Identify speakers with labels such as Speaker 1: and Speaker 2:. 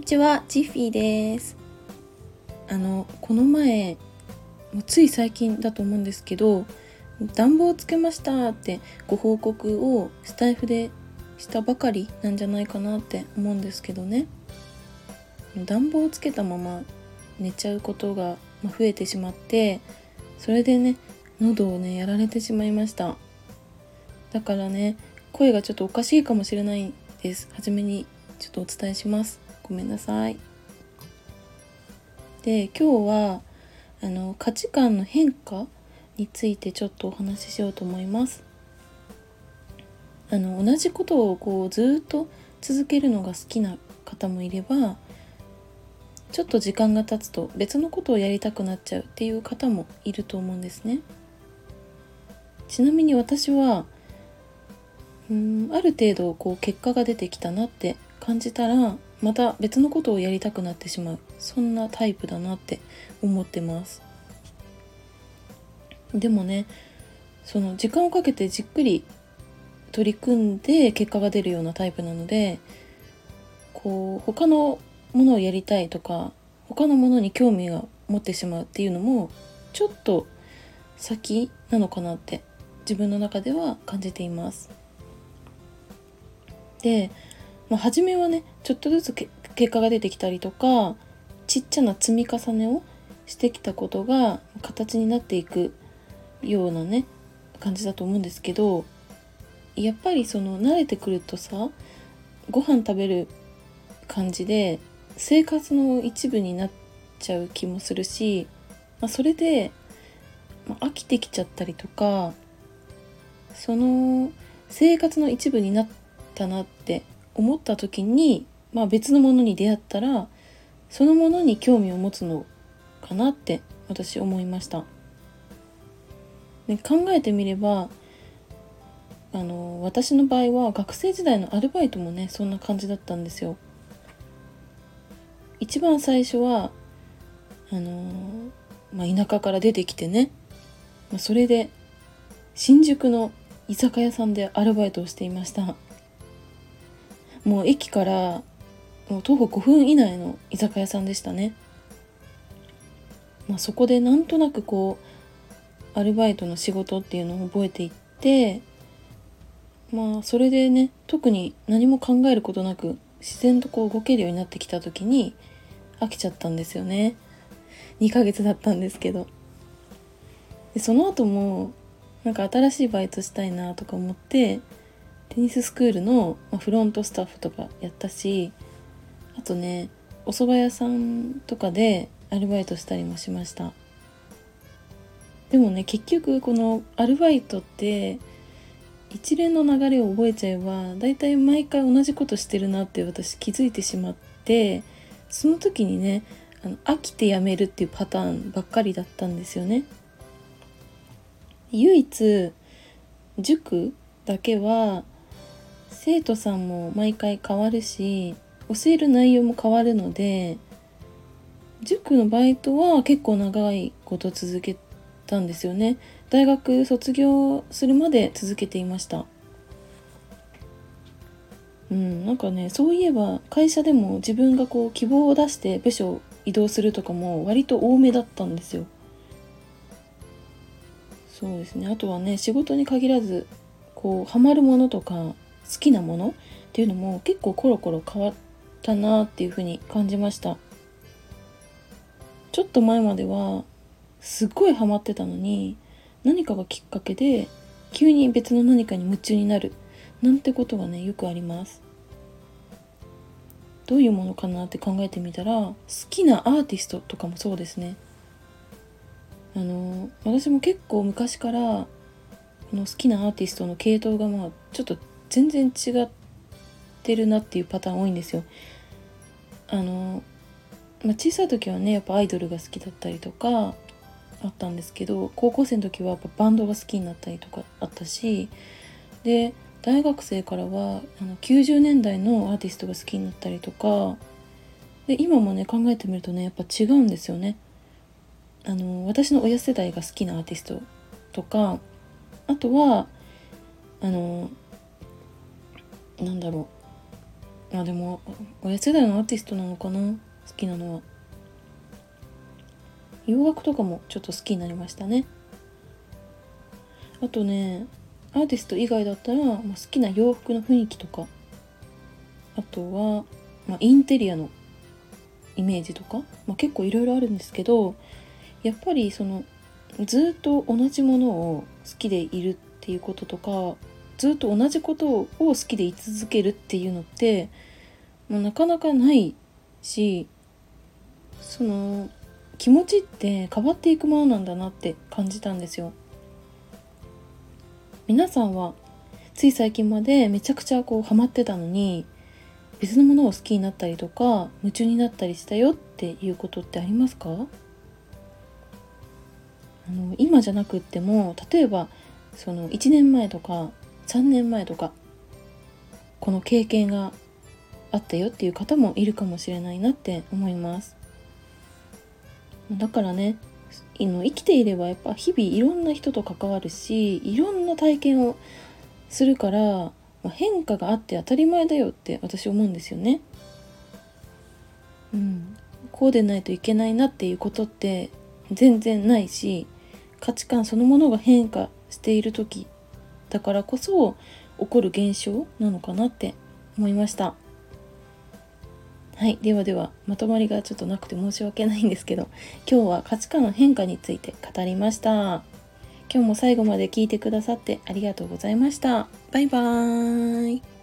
Speaker 1: にちは、ジッフィーです。あの、この前、もうつい最近だと思うんですけど、暖房つけましたってご報告をスタイフでしたばかりなんじゃないかなって思うんですけどね。暖房をつけたまま寝ちゃうことが増えてしまって、それでね、喉をね、やられてしまいました。だからね、声がちょっとおかしいかもしれないです。はじめにちょっとお伝えします。ごめんなさい。で、今日はあの価値観の変化についてちょっとお話ししようと思います。あの同じことをこうずっと続けるのが好きな方もいれば、ちょっと時間が経つと別のことをやりたくなっちゃうっていう方もいると思うんですね。ちなみに私はうんある程度こう結果が出てきたなって感じたらまた別のことをやりたくなってしまう。そんなタイプだなって思ってます。でもねその時間をかけてじっくり取り組んで結果が出るようなタイプなのでこう他のものをやりたいとか他のものに興味が持ってしまうっていうのもちょっと先なのかなって自分の中では感じています。で、まあ、初めはねちょっとずつ結果が出てきたりとかちっちゃな積み重ねをしてきたことが形になっていくようなね感じだと思うんですけどやっぱりその慣れてくるとさご飯食べる感じで生活の一部になっちゃう気もするし、まあ、それで、まあ、飽きてきちゃったりとかその生活の一部になったなって思った時に、まあ、別のものに出会ったらそのものに興味を持つのかなって私思いました。ね、考えてみればあの私の場合は学生時代のアルバイトもねそんな感じだったんですよ。一番最初はあのまあ、田舎から出てきてね、まあ、それで新宿の居酒屋さんでアルバイトをしていましたもう駅からもう徒歩5分以内の居酒屋さんでしたね、まあ、そこでなんとなくこうアルバイトの仕事っていうのを覚えていってまあそれでね特に何も考えることなく自然とこう動けるようになってきた時に飽きちゃったんですよね。2ヶ月だったんですけど。でその後もなんか新しいバイトしたいなとか思ってテニススクールのフロントスタッフとかやったしあとねお蕎麦屋さんとかでアルバイトしたりもしました。でもね結局このアルバイトって一連の流れを覚えちゃえばだいたい毎回同じことしてるなって私気づいてしまってその時にねあの飽きてやめるっていうパターンばっかりだったんですよね。唯一塾だけは生徒さんも毎回変わるし教える内容も変わるので塾のバイトは結構長いこと続けたんですよね。大学卒業するまで続けていました。うんなんかねそういえば会社でも自分がこう希望を出して部署を移動するとかも割と多めだったんですよ。そうですね。あとはね仕事に限らずこうハマるものとか好きなものっていうのも結構コロコロ変わったなっていうふうに感じました。ちょっと前まではすっごいハマってたのに何かがきっかけで急に別の何かに夢中になるなんてことがねよくあります。どういうものかなって考えてみたら好きなアーティストとかもそうですね。あの私も結構昔からこの好きなアーティストの系統がまあちょっと全然違ってるなっていうパターン多いんですよあの、まあ、小さい時はねやっぱアイドルが好きだったりとかあったんですけど高校生の時はやっぱバンドが好きになったりとかあったしで大学生からはあの90年代のアーティストが好きになったりとかで今もね考えてみるとねやっぱ違うんですよね。あの私の親世代が好きなアーティストとかあとはあのなんだろう。あでも親世代のアーティストなのかな？好きなのは。洋楽とかもちょっと好きになりましたね。あとねアーティスト以外だったら、まあ、好きな洋服の雰囲気とか。あとは、まあ、インテリアのイメージとか、まあ、結構いろいろあるんですけどやっぱりそのずっと同じものを好きでいるっていうこととかずっと同じことを好きでい続けるっていうのってもうなかなかないしその気持ちって変わっていくものなんだなって感じたんですよ。皆さんはつい最近までめちゃくちゃこうハマってたのに別のものを好きになったりとか夢中になったりしたよっていうことってありますか？あの今じゃなくっても例えばその1年前とか3年前とかこの経験があったよっていう方もいるかもしれないなって思いますだからね生きていればやっぱ日々いろんな人と関わるしいろんな体験をするから、変化があって当たり前だよって私思うんですよね。うん、こうでないといけないなっていうことって全然ないし価値観そのものが変化している時だからこそ起こる現象なのかなって思いました。はい。ではでは、まとまりがちょっとなくて申し訳ないんですけど、今日は価値観の変化について語りました。今日も最後まで聞いてくださってありがとうございました。バイバーイ。